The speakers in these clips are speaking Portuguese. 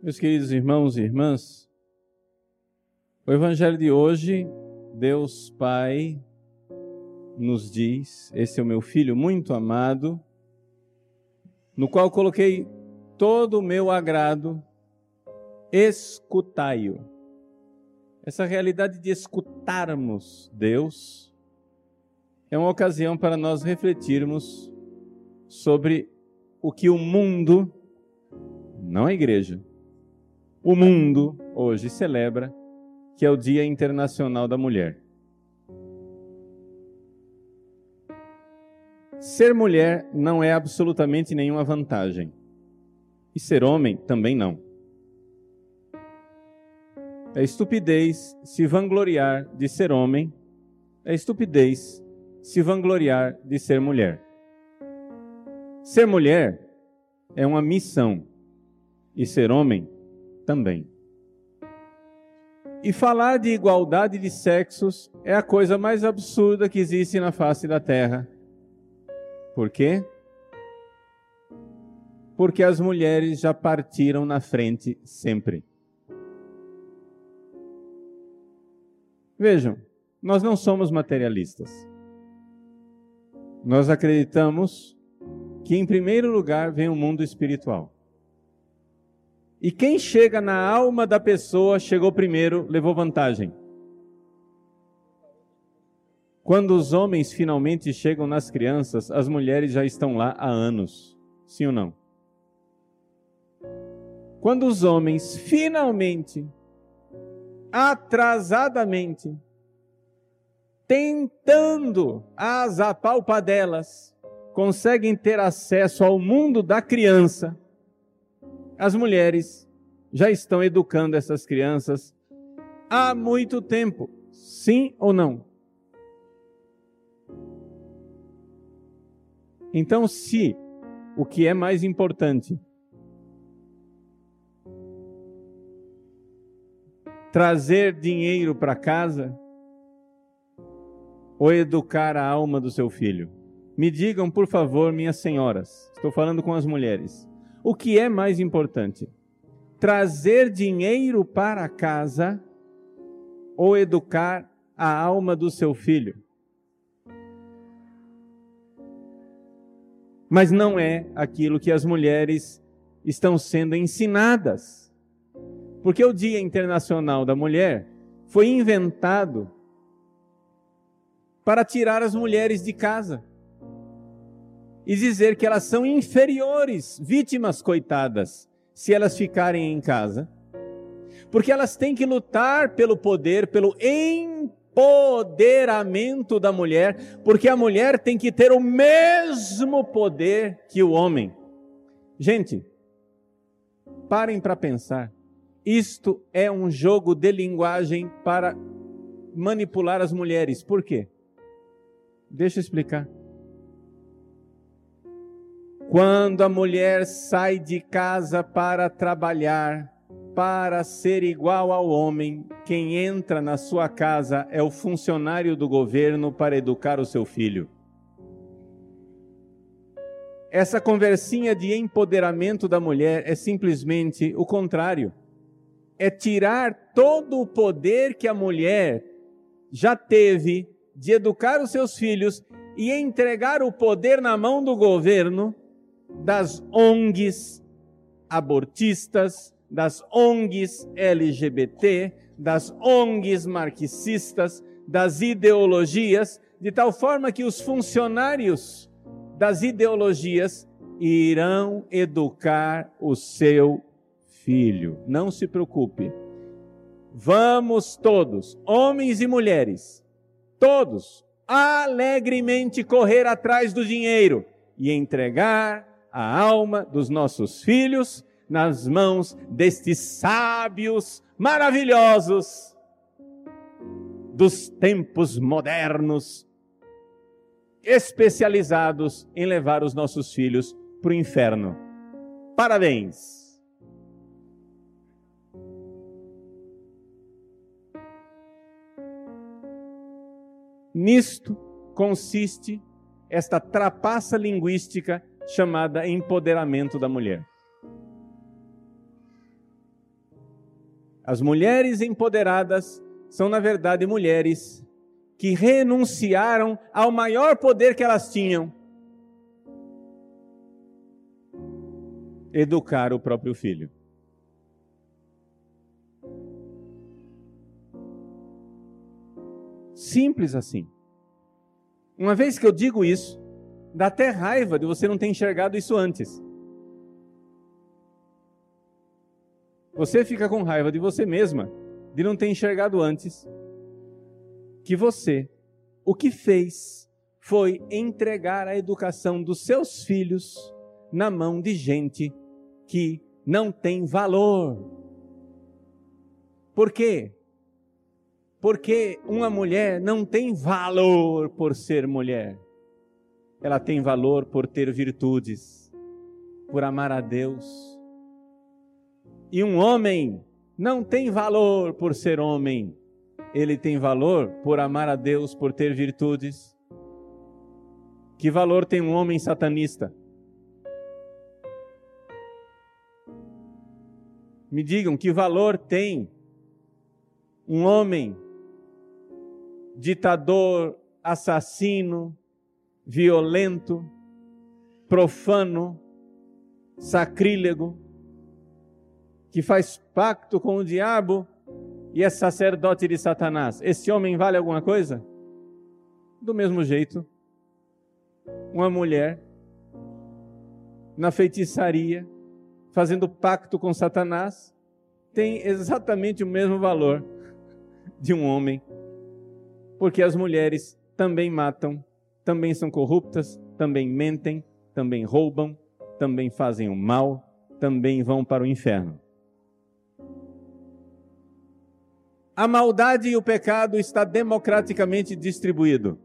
Meus queridos irmãos e irmãs, o Evangelho de hoje, Deus Pai nos diz: Esse é o meu filho muito amado, no qual coloquei todo o meu agrado, escutai-o. Essa realidade de escutarmos Deus é uma ocasião para nós refletirmos sobre o que o mundo, não a igreja, o mundo hoje celebra, que é o Dia Internacional da Mulher. Ser mulher não é absolutamente nenhuma vantagem. E ser homem também não. É estupidez se vangloriar de ser homem, é estupidez se vangloriar de ser mulher. Ser mulher é uma missão e ser homem também. E falar de igualdade de sexos é a coisa mais absurda que existe na face da terra. Por quê? Porque as mulheres já partiram na frente sempre. Vejam, nós não somos materialistas. Nós acreditamos que, em primeiro lugar, vem o mundo espiritual. E quem chega na alma da pessoa chegou primeiro, levou vantagem. Quando os homens finalmente chegam nas crianças, as mulheres já estão lá há anos. Sim ou não? Quando os homens finalmente, atrasadamente, tentando as apalpadelas, conseguem ter acesso ao mundo da criança, as mulheres já estão educando essas crianças há muito tempo. Sim ou não? Então, se o que é mais importante trazer dinheiro para casa ou educar a alma do seu filho? Me digam, por favor, minhas senhoras, estou falando com as mulheres. O que é mais importante? Trazer dinheiro para casa ou educar a alma do seu filho? Mas não é aquilo que as mulheres estão sendo ensinadas. Porque o Dia Internacional da Mulher foi inventado para tirar as mulheres de casa e dizer que elas são inferiores, vítimas coitadas, se elas ficarem em casa. Porque elas têm que lutar pelo poder, pelo empoderamento da mulher, porque a mulher tem que ter o mesmo poder que o homem. Gente, parem para pensar. Isto é um jogo de linguagem para manipular as mulheres. Por quê? Deixa eu explicar. Quando a mulher sai de casa para trabalhar, para ser igual ao homem, quem entra na sua casa é o funcionário do governo para educar o seu filho. Essa conversinha de empoderamento da mulher é simplesmente o contrário. É tirar todo o poder que a mulher já teve de educar os seus filhos e entregar o poder na mão do governo das ONGs abortistas, das ONGs LGBT, das ONGs marxistas, das ideologias, de tal forma que os funcionários das ideologias irão educar o seu filho. Não se preocupe. Vamos todos, homens e mulheres, todos, alegremente correr atrás do dinheiro e entregar a alma dos nossos filhos nas mãos destes sábios maravilhosos dos tempos modernos, especializados em levar os nossos filhos para o inferno. Parabéns! Nisto consiste esta trapaça linguística chamada empoderamento da mulher. As mulheres empoderadas são, na verdade, mulheres que renunciaram ao maior poder que elas tinham educar o próprio filho. Simples assim. Uma vez que eu digo isso, dá até raiva de você não ter enxergado isso antes. Você fica com raiva de você mesma, de não ter enxergado antes que você, o que fez foi entregar a educação dos seus filhos na mão de gente que não tem valor. Por quê? Porque uma mulher não tem valor por ser mulher. Ela tem valor por ter virtudes, por amar a Deus e um homem não tem valor por ser homem, ele tem valor por amar a Deus, por ter virtudes. Que valor tem um homem satanista? Me digam, que valor tem um homem ditador, assassino, violento, profano, sacrílego? que faz pacto com o diabo e é sacerdote de Satanás, esse homem vale alguma coisa? Do mesmo jeito, uma mulher na feitiçaria, fazendo pacto com Satanás, tem exatamente o mesmo valor de um homem, porque as mulheres também matam, também são corruptas, também mentem, também roubam, também fazem o mal, também vão para o inferno. a maldade e o pecado está democraticamente distribuído.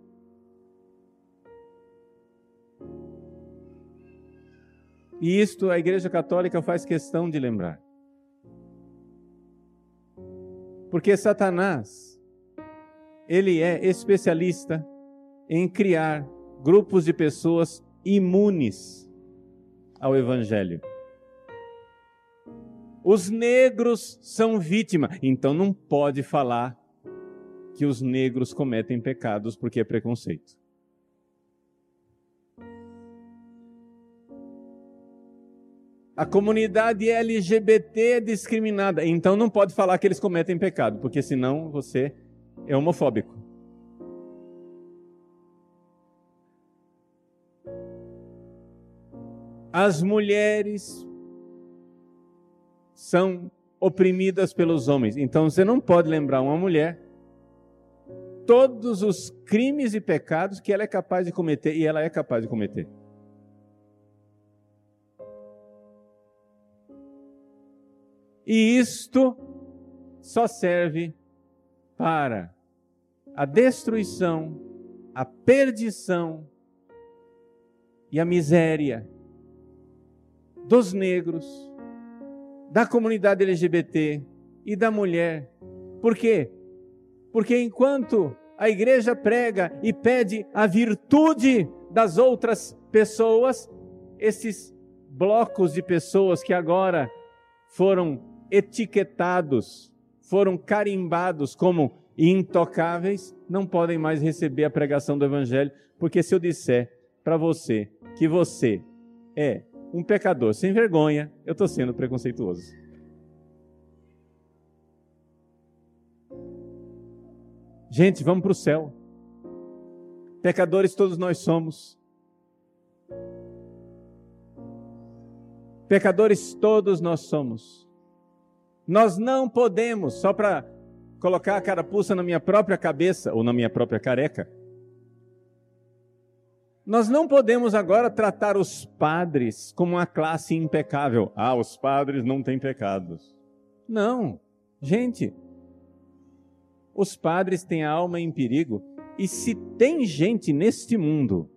E isto a Igreja Católica faz questão de lembrar. Porque Satanás, ele é especialista em criar grupos de pessoas imunes ao Evangelho. Os negros são vítima, então não pode falar que os negros cometem pecados porque é preconceito. A comunidade LGBT é discriminada, então não pode falar que eles cometem pecado, porque senão você é homofóbico. As mulheres são oprimidas pelos homens. Então você não pode lembrar uma mulher todos os crimes e pecados que ela é capaz de cometer e ela é capaz de cometer. E isto só serve para a destruição, a perdição e a miséria dos negros, da comunidade LGBT e da mulher. Por quê? Porque enquanto a igreja prega e pede a virtude das outras pessoas, esses blocos de pessoas que agora foram etiquetados, foram carimbados como intocáveis, não podem mais receber a pregação do Evangelho, porque se eu disser para você que você é um pecador sem vergonha, eu estou sendo preconceituoso. Gente, vamos para o céu. Pecadores todos nós somos. Pecadores todos nós somos. Nós não podemos, só para colocar a carapuça na minha própria cabeça ou na minha própria careca, nós não podemos agora tratar os padres como uma classe impecável. Ah, os padres não têm pecados. Não. Gente, os padres têm a alma em perigo. E se tem gente neste mundo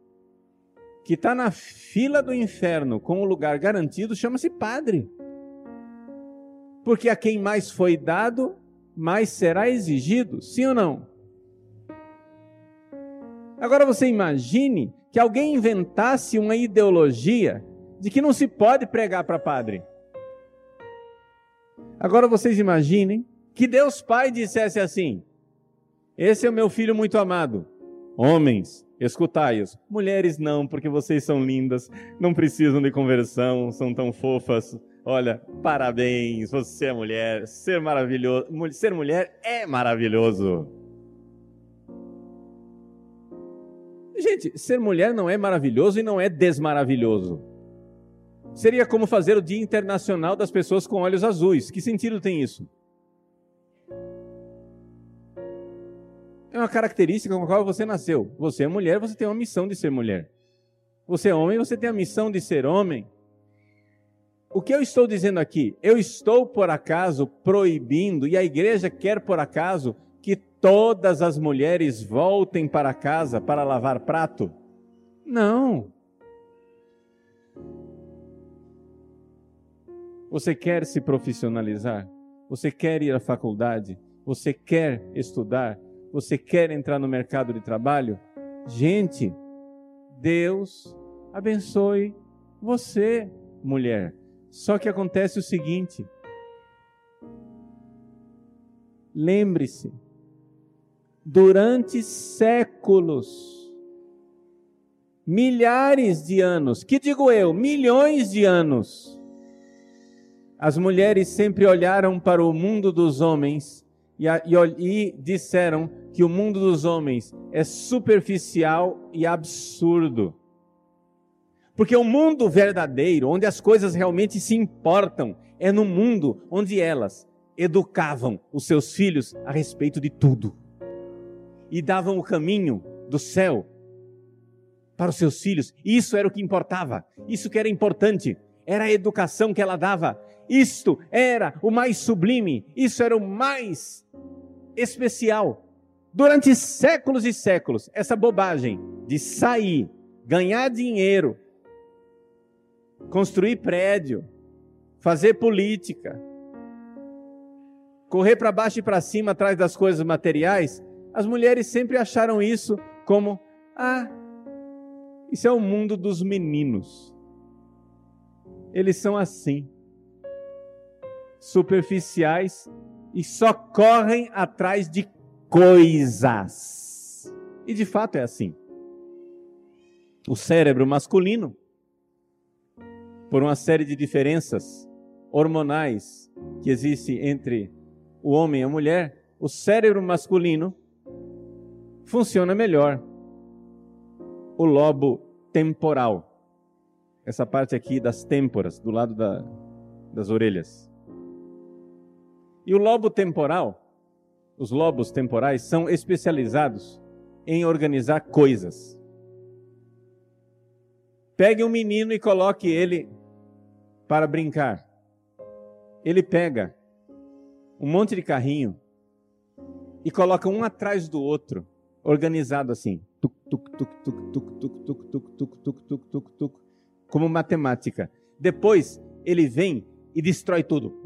que está na fila do inferno com o lugar garantido, chama-se padre. Porque a quem mais foi dado, mais será exigido, sim ou não? Agora você imagine que alguém inventasse uma ideologia de que não se pode pregar para padre. Agora vocês imaginem Que Deus Pai dissesse assim: Esse é o meu filho muito amado. Homens, escutai-os. Mulheres não, porque vocês são lindas, não precisam de conversão, são tão fofas. Olha, parabéns, você é mulher, ser maravilhoso, ser mulher é maravilhoso. Gente, ser mulher não é maravilhoso e não é desmaravilhoso. Seria como fazer o Dia Internacional das Pessoas com Olhos Azuis. Que sentido tem isso? É uma característica com a qual você nasceu. Você é mulher, você tem uma missão de ser mulher. Você é homem, você tem a missão de ser homem. O que eu estou dizendo aqui? Eu estou, por acaso, proibindo, e a igreja quer, por acaso, todas as mulheres voltem para casa para lavar prato? Não. Você quer se profissionalizar? Você quer ir à faculdade? Você quer estudar? Você quer entrar no mercado de trabalho? Gente, Deus abençoe você, mulher. Só que acontece o seguinte: lembre-se, durante séculos, milhares de anos, que digo eu, milhões de anos, as mulheres sempre olharam para o mundo dos homens e, e, e disseram que o mundo dos homens é superficial e absurdo. Porque o mundo verdadeiro, onde as coisas realmente se importam, é no mundo onde elas educavam os seus filhos a respeito de tudo e davam o caminho do céu para os seus filhos. Isso era o que importava, isso que era importante, era a educação que ela dava. Isto era o mais sublime, isso era o mais especial. Durante séculos e séculos, essa bobagem de sair, ganhar dinheiro, construir prédio, fazer política, correr para baixo e para cima atrás das coisas materiais, as mulheres sempre acharam isso como: ah, isso é o mundo dos meninos. Eles são assim, superficiais e só correm atrás de coisas. E de fato é assim. O cérebro masculino, por uma série de diferenças hormonais que existem entre o homem e a mulher, o cérebro masculino funciona melhor. O lobo temporal. Essa parte aqui das têmporas, do lado da, das orelhas. E o lobo temporal, os lobos temporais, são especializados em organizar coisas. Pegue um menino e coloque ele para brincar. Ele pega um monte de carrinho e coloca um atrás do outro organizado assim, tuc, tuc, tuc, tuc, tuc, tuc, tuc, tuc, tuc, tuc, tuc, tuc, tuc, como matemática. Depois ele vem e destrói tudo.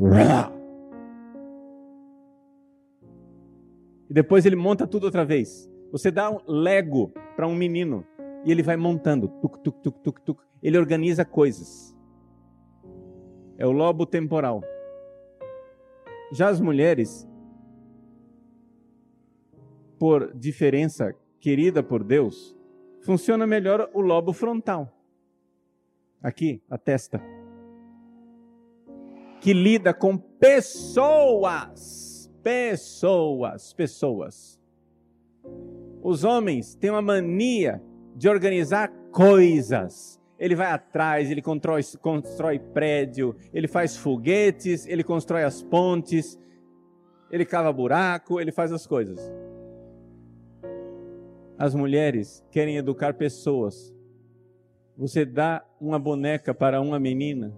E depois ele monta tudo outra vez. Você dá um Lego para um menino e ele vai montando, tuc, tuc, tuc, tuc, tuc. Ele organiza coisas. É o lobo temporal. Já as mulheres, por diferença querida por Deus, funciona melhor o lobo frontal. Aqui, a testa. Que lida com pessoas. Pessoas, pessoas. Os homens têm uma mania de organizar coisas. Ele vai atrás, ele constrói, constrói prédio, ele faz foguetes, ele constrói as pontes, ele cava buraco, ele faz as coisas. As mulheres querem educar pessoas. Você dá uma boneca para uma menina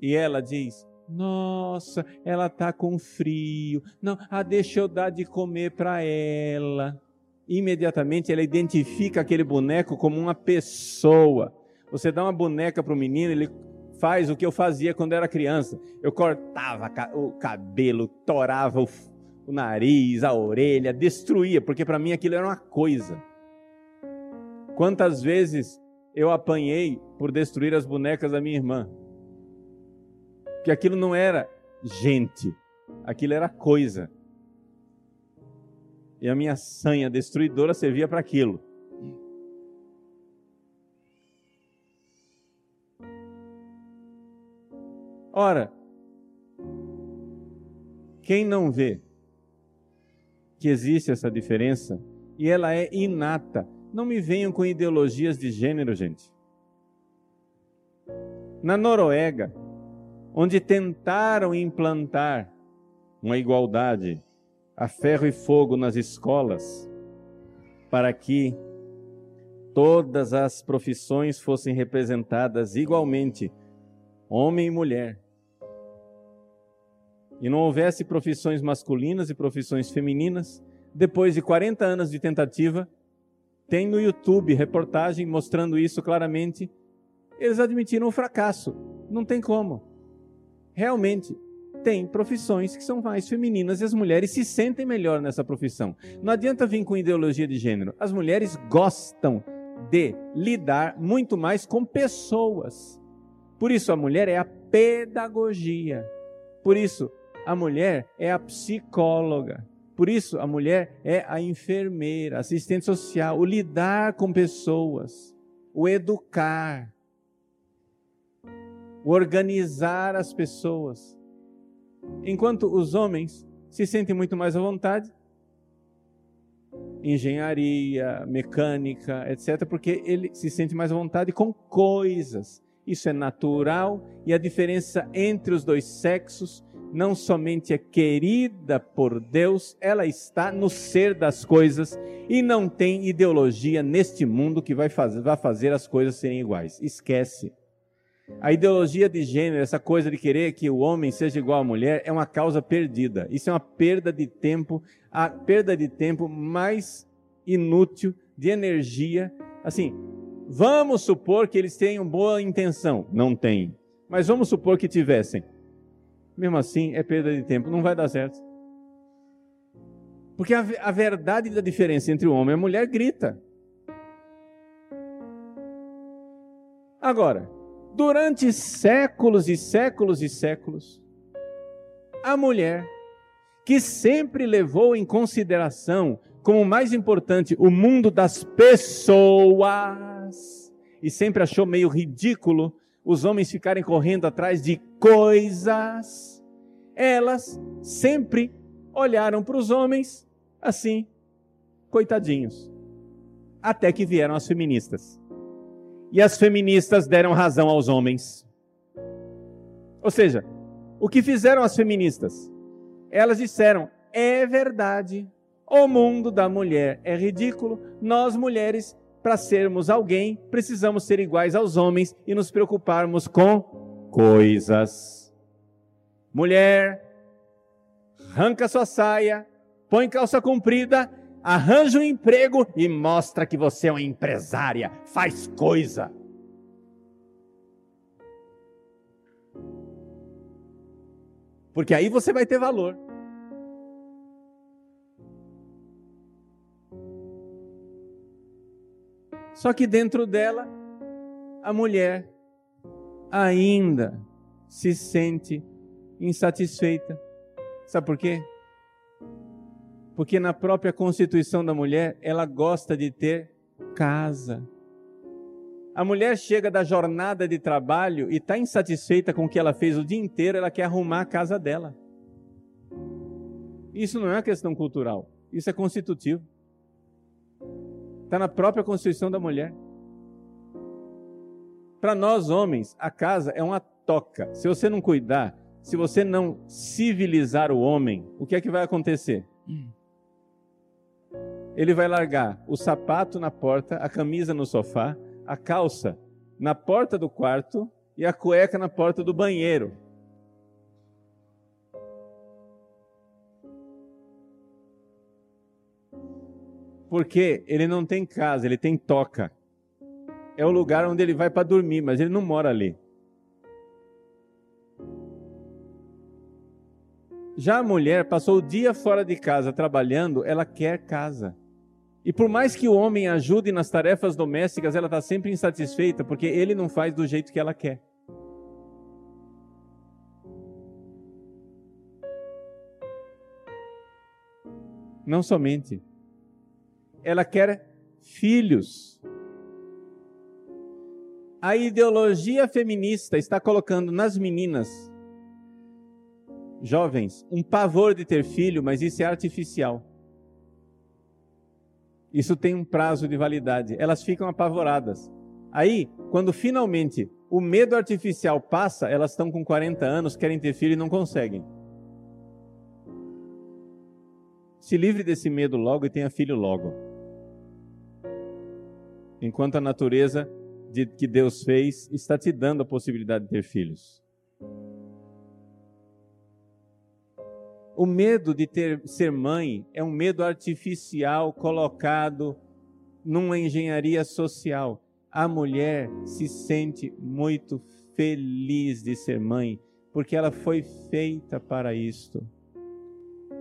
e ela diz: Nossa, ela está com frio. Não, ah, deixa eu dar de comer para ela. Imediatamente ela identifica aquele boneco como uma pessoa. Você dá uma boneca para o menino, ele faz o que eu fazia quando era criança. Eu cortava o cabelo, torava o o nariz, a orelha, destruía, porque para mim aquilo era uma coisa. Quantas vezes eu apanhei por destruir as bonecas da minha irmã? Que aquilo não era gente, aquilo era coisa. E a minha sanha destruidora servia para aquilo. Ora, quem não vê que existe essa diferença e ela é inata, não me venham com ideologias de gênero, gente. Na Noruega, onde tentaram implantar uma igualdade a ferro e fogo nas escolas, para que todas as profissões fossem representadas igualmente, homem e mulher. E não houvesse profissões masculinas e profissões femininas, depois de 40 anos de tentativa, tem no YouTube reportagem mostrando isso claramente. Eles admitiram o fracasso. Não tem como. Realmente, tem profissões que são mais femininas e as mulheres se sentem melhor nessa profissão. Não adianta vir com ideologia de gênero. As mulheres gostam de lidar muito mais com pessoas. Por isso, a mulher é a pedagogia. Por isso, a mulher é a psicóloga. Por isso, a mulher é a enfermeira, assistente social, o lidar com pessoas, o educar, o organizar as pessoas. Enquanto os homens se sentem muito mais à vontade, engenharia, mecânica, etc., porque ele se sente mais à vontade com coisas. Isso é natural e a diferença entre os dois sexos não somente é querida por Deus, ela está no ser das coisas e não tem ideologia neste mundo que vai fazer, vai fazer as coisas serem iguais. Esquece. A ideologia de gênero, essa coisa de querer que o homem seja igual à mulher, é uma causa perdida. Isso é uma perda de tempo, a perda de tempo mais inútil, de energia. Assim, vamos supor que eles tenham boa intenção. Não tem. Mas vamos supor que tivessem mesmo assim é perda de tempo, não vai dar certo. Porque a, a verdade da diferença entre o homem e a mulher grita. Agora, durante séculos e séculos e séculos, a mulher, que sempre levou em consideração como mais importante o mundo das pessoas, e sempre achou meio ridículo os homens ficarem correndo atrás de coisas, elas sempre olharam para os homens assim, coitadinhos. Até que vieram as feministas. E as feministas deram razão aos homens. Ou seja, o que fizeram as feministas? Elas disseram: é verdade, o mundo da mulher é ridículo, nós mulheres para sermos alguém, precisamos ser iguais aos homens e nos preocuparmos com coisas. Mulher, arranca sua saia, põe calça comprida, arranja um emprego e mostra que você é uma empresária, faz coisa. Porque aí você vai ter valor. Só que dentro dela, a mulher ainda se sente insatisfeita. Sabe por quê? Porque na própria constituição da mulher, ela gosta de ter casa. A mulher chega da jornada de trabalho e está insatisfeita com o que ela fez o dia inteiro, ela quer arrumar a casa dela. Isso não é uma questão cultural, isso é constitutivo. Está na própria constituição da mulher. Para nós homens, a casa é uma toca. Se você não cuidar, se você não civilizar o homem, o que é que vai acontecer? Ele vai largar o sapato na porta, a camisa no sofá, a calça na porta do quarto e a cueca na porta do banheiro. Porque ele não tem casa, ele tem toca. É o lugar onde ele vai para dormir, mas ele não mora ali. Já a mulher passou o dia fora de casa trabalhando, ela quer casa. E por mais que o homem ajude nas tarefas domésticas, ela está sempre insatisfeita porque ele não faz do jeito que ela quer. Não somente. Ela quer filhos. A ideologia feminista está colocando nas meninas jovens um pavor de ter filho, mas isso é artificial. Isso tem um prazo de validade. Elas ficam apavoradas. Aí, quando finalmente o medo artificial passa, elas estão com 40 anos, querem ter filho e não conseguem. Se livre desse medo logo e tenha filho logo. Enquanto a natureza de, que Deus fez está te dando a possibilidade de ter filhos. O medo de ter, ser mãe é um medo artificial colocado numa engenharia social. A mulher se sente muito feliz de ser mãe, porque ela foi feita para isto.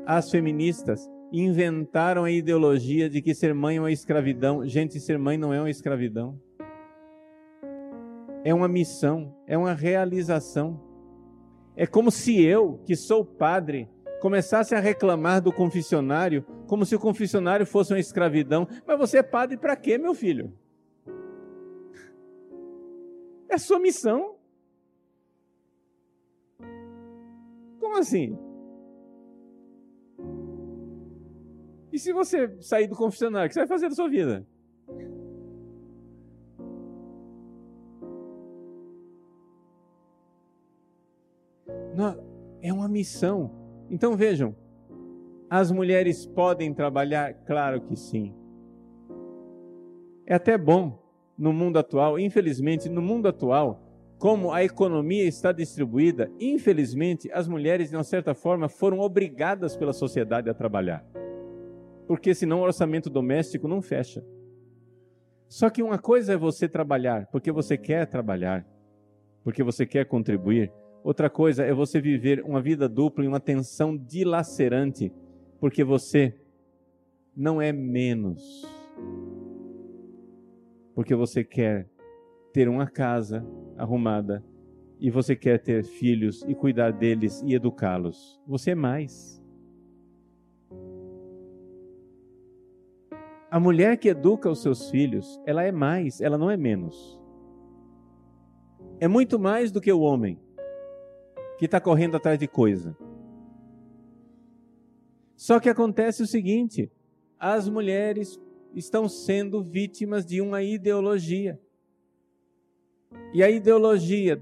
As feministas inventaram a ideologia de que ser mãe é uma escravidão. Gente, ser mãe não é uma escravidão. É uma missão, é uma realização. É como se eu, que sou padre, começasse a reclamar do confessionário como se o confessionário fosse uma escravidão. Mas você é padre para quê, meu filho? É sua missão. Como assim? E se você sair do confessionário, o que você vai fazer da sua vida? Não, é uma missão. Então vejam, as mulheres podem trabalhar? Claro que sim. É até bom no mundo atual, infelizmente, no mundo atual, como a economia está distribuída, infelizmente, as mulheres, de uma certa forma, foram obrigadas pela sociedade a trabalhar. Porque senão o orçamento doméstico não fecha. Só que uma coisa é você trabalhar porque você quer trabalhar, porque você quer contribuir. Outra coisa é você viver uma vida dupla em uma tensão dilacerante, porque você não é menos. Porque você quer ter uma casa arrumada e você quer ter filhos e cuidar deles e educá-los. Você é mais. A mulher que educa os seus filhos, ela é mais, ela não é menos. É muito mais do que o homem que está correndo atrás de coisa. Só que acontece o seguinte: as mulheres estão sendo vítimas de uma ideologia. E a ideologia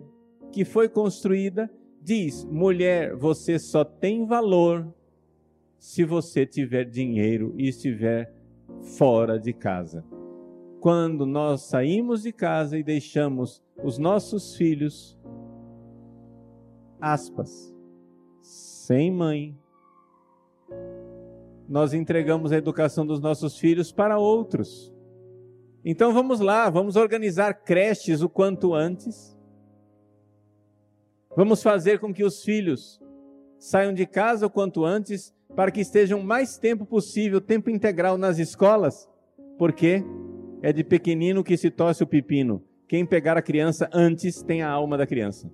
que foi construída diz: mulher, você só tem valor se você tiver dinheiro e estiver fora de casa. Quando nós saímos de casa e deixamos os nossos filhos aspas, sem mãe, nós entregamos a educação dos nossos filhos para outros. Então vamos lá, vamos organizar creches o quanto antes. Vamos fazer com que os filhos saiam de casa o quanto antes, para que estejam mais tempo possível, tempo integral nas escolas, porque é de pequenino que se torce o pepino. Quem pegar a criança antes tem a alma da criança.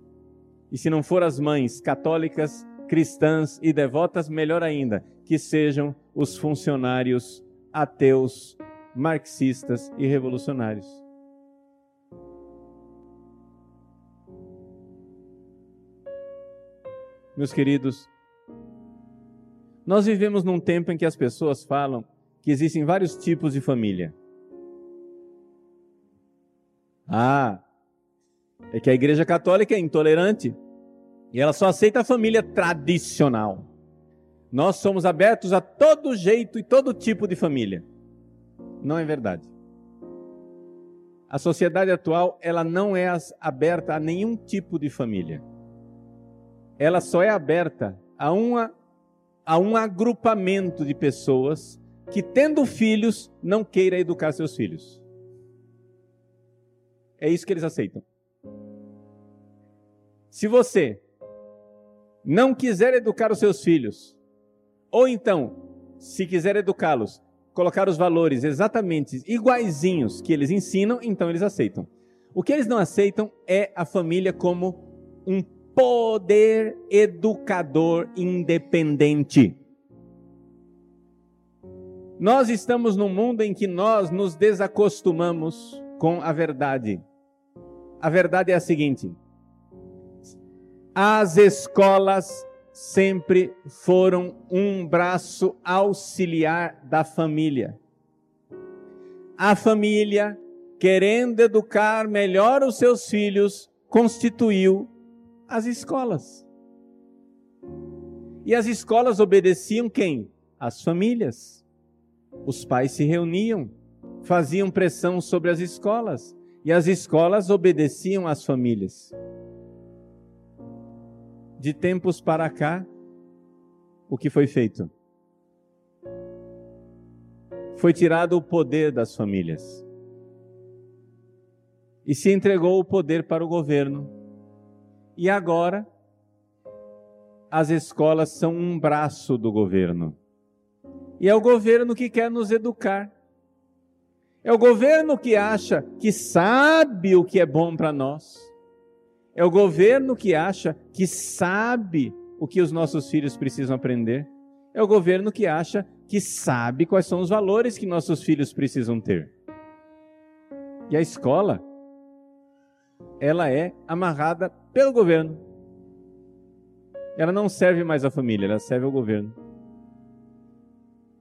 E se não for as mães católicas, cristãs e devotas, melhor ainda, que sejam os funcionários ateus, marxistas e revolucionários. Meus queridos, nós vivemos num tempo em que as pessoas falam que existem vários tipos de família. Ah, é que a Igreja Católica é intolerante. E ela só aceita a família tradicional. Nós somos abertos a todo jeito e todo tipo de família. Não é verdade. A sociedade atual, ela não é aberta a nenhum tipo de família. Ela só é aberta a, uma, a um agrupamento de pessoas que, tendo filhos, não queira educar seus filhos. É isso que eles aceitam. Se você não quiser educar os seus filhos, ou então, se quiser educá-los, colocar os valores exatamente iguaizinhos que eles ensinam, então eles aceitam. O que eles não aceitam é a família como um poder educador independente. Nós estamos num mundo em que nós nos desacostumamos com a verdade. A verdade é a seguinte: as escolas sempre foram um braço auxiliar da família. A família, querendo educar melhor os seus filhos, constituiu as escolas. E as escolas obedeciam quem? As famílias. Os pais se reuniam, faziam pressão sobre as escolas, e as escolas obedeciam às famílias de tempos para cá, o que foi feito? Foi tirado o poder das famílias. E se entregou o poder para o governo. E agora, as escolas são um braço do governo. E é o governo que quer nos educar. É o governo que acha que sabe o que é bom para nós. É o governo que acha que sabe o que os nossos filhos precisam aprender. É o governo que acha que sabe quais são os valores que nossos filhos precisam ter. E a escola, ela é amarrada pelo governo. Ela não serve mais à família, ela serve ao governo.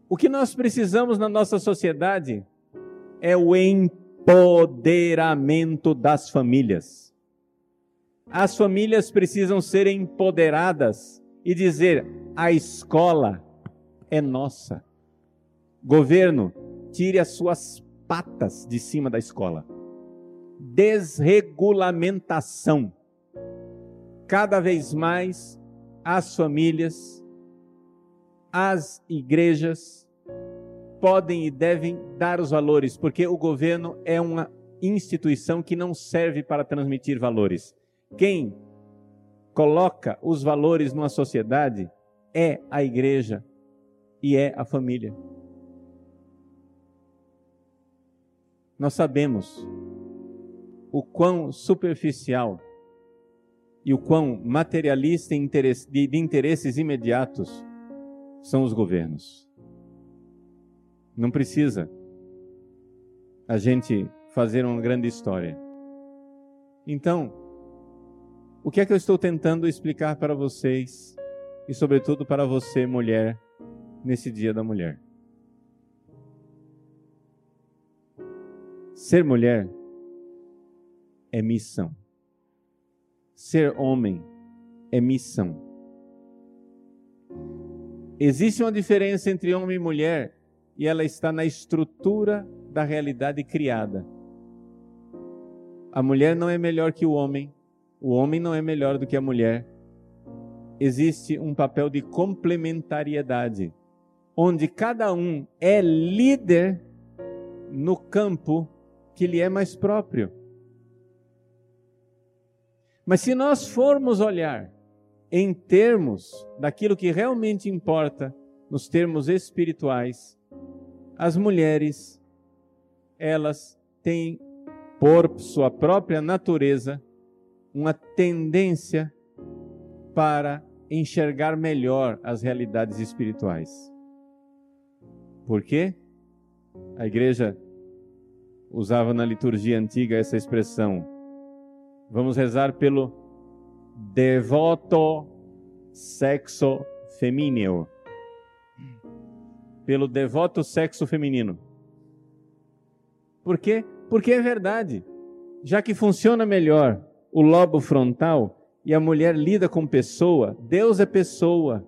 O que nós precisamos na nossa sociedade é o empoderamento das famílias. As famílias precisam ser empoderadas e dizer: a escola é nossa. Governo, tire as suas patas de cima da escola. Desregulamentação. Cada vez mais as famílias, as igrejas podem e devem dar os valores, porque o governo é uma instituição que não serve para transmitir valores quem coloca os valores numa sociedade é a igreja e é a família. Nós sabemos o quão superficial e o quão materialista de interesses imediatos são os governos. Não precisa a gente fazer uma grande história. Então, o que é que eu estou tentando explicar para vocês e, sobretudo, para você, mulher, nesse Dia da Mulher? Ser mulher é missão. Ser homem é missão. Existe uma diferença entre homem e mulher e ela está na estrutura da realidade criada. A mulher não é melhor que o homem, o homem não é melhor do que a mulher. Existe um papel de complementariedade, onde cada um é líder no campo que lhe é mais próprio. Mas se nós formos olhar em termos daquilo que realmente importa, nos termos espirituais, as mulheres, elas têm, por sua própria natureza, uma tendência para enxergar melhor as realidades espirituais. Por quê? A igreja usava na liturgia antiga essa expressão. Vamos rezar pelo devoto sexo feminino. Pelo devoto sexo feminino. Por quê? Porque é verdade. Já que funciona melhor o lobo frontal e a mulher lida com pessoa, Deus é pessoa.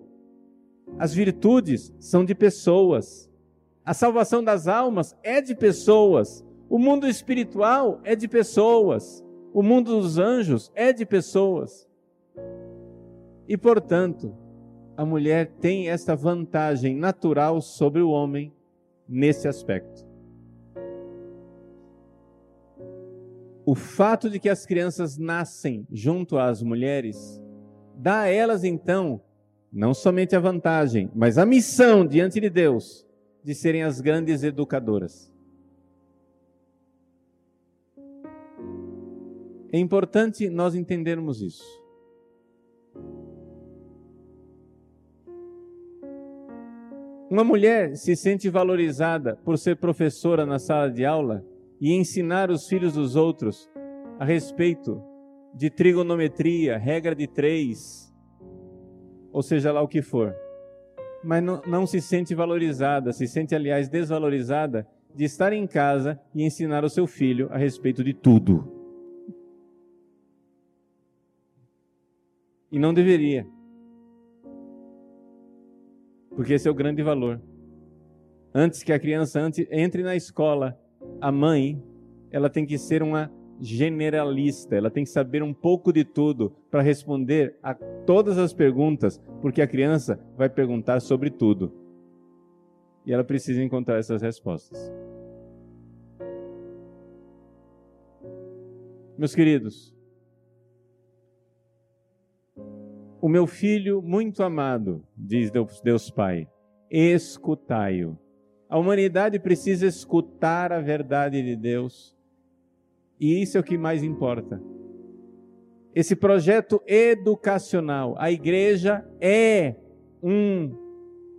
As virtudes são de pessoas. A salvação das almas é de pessoas. O mundo espiritual é de pessoas. O mundo dos anjos é de pessoas. E, portanto, a mulher tem esta vantagem natural sobre o homem nesse aspecto. o fato de que as crianças nascem junto às mulheres dá a elas então não somente a vantagem, mas a missão diante de Deus de serem as grandes educadoras. É importante nós entendermos isso. Uma mulher se sente valorizada por ser professora na sala de aula e ensinar os filhos dos outros a respeito de trigonometria, regra de três, ou seja lá o que for. Mas não, não se sente valorizada, se sente, aliás, desvalorizada de estar em casa e ensinar o seu filho a respeito de tudo. E não deveria. Porque esse é o grande valor. Antes que a criança entre na escola, a mãe, ela tem que ser uma generalista, ela tem que saber um pouco de tudo para responder a todas as perguntas, porque a criança vai perguntar sobre tudo. E ela precisa encontrar essas respostas. Meus queridos, o meu filho muito amado, diz Deus, Pai, escutai-o. A humanidade precisa escutar a verdade de Deus e isso é o que mais importa. Esse projeto educacional, a igreja é um,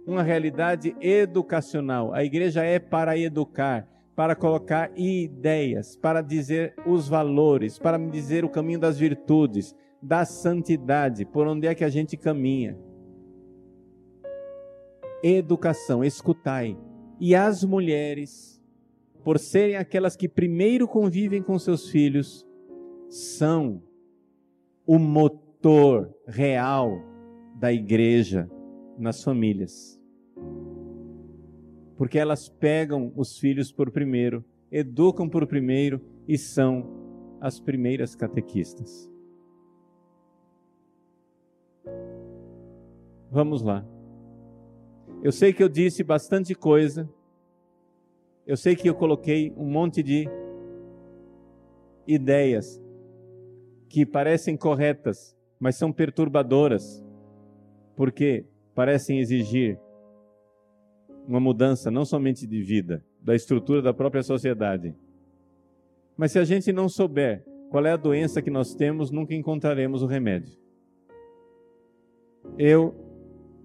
uma realidade educacional. A igreja é para educar, para colocar ideias, para dizer os valores, para dizer o caminho das virtudes, da santidade, por onde é que a gente caminha. Educação, escutai. E as mulheres por serem aquelas que primeiro convivem com seus filhos, são o motor real da igreja nas famílias. Porque elas pegam os filhos por primeiro, educam por primeiro e são as primeiras catequistas. Vamos lá. Eu sei que eu disse bastante coisa eu sei que eu coloquei um monte de ideias que parecem corretas, mas são perturbadoras, porque parecem exigir uma mudança não somente de vida, da estrutura da própria sociedade. Mas se a gente não souber qual é a doença que nós temos, nunca encontraremos o remédio. Eu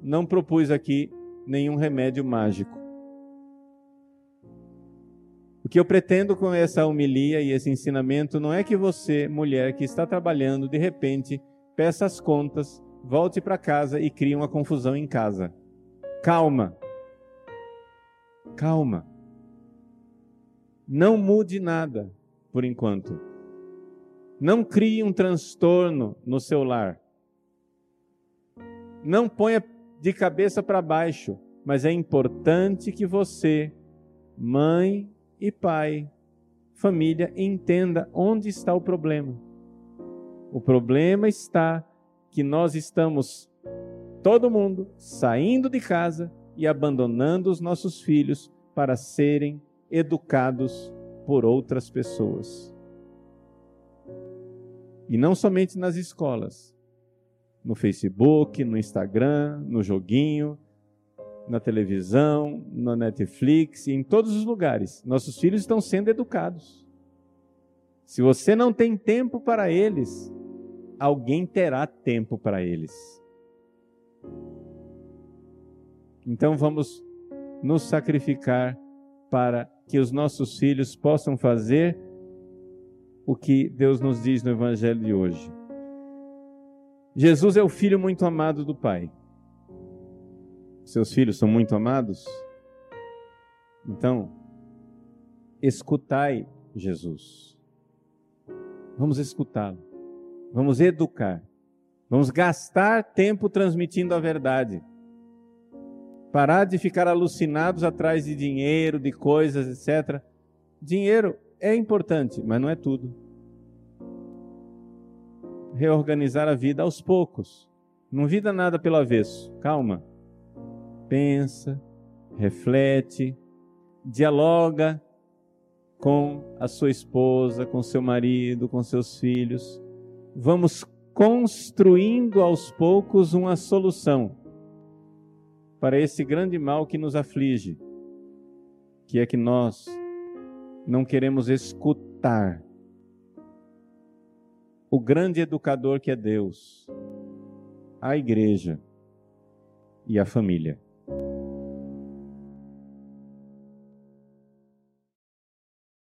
não propus aqui nenhum remédio mágico. O que eu pretendo com essa homilia e esse ensinamento não é que você, mulher que está trabalhando, de repente peça as contas, volte para casa e crie uma confusão em casa. Calma. Calma. Não mude nada por enquanto. Não crie um transtorno no seu lar. Não ponha de cabeça para baixo, mas é importante que você, mãe e pai, família, entenda onde está o problema. O problema está que nós estamos, todo mundo, saindo de casa e abandonando os nossos filhos para serem educados por outras pessoas. E não somente nas escolas, no Facebook, no Instagram, no joguinho, na televisão, na Netflix, em todos os lugares. Nossos filhos estão sendo educados. Se você não tem tempo para eles, alguém terá tempo para eles. Então vamos nos sacrificar para que os nossos filhos possam fazer o que Deus nos diz no Evangelho de hoje. Jesus é o filho muito amado do Pai. Seus filhos são muito amados? Então, escutai Jesus. Vamos escutá-lo. Vamos educar. Vamos gastar tempo transmitindo a verdade. Parar de ficar alucinados atrás de dinheiro, de coisas, etc. Dinheiro é importante, mas não é tudo. Reorganizar a vida aos poucos. Não vida nada pelo avesso. Calma pensa, reflete, dialoga com a sua esposa, com seu marido, com seus filhos. Vamos construindo aos poucos uma solução para esse grande mal que nos aflige, que é que nós não queremos escutar o grande educador que é Deus, a igreja e a família.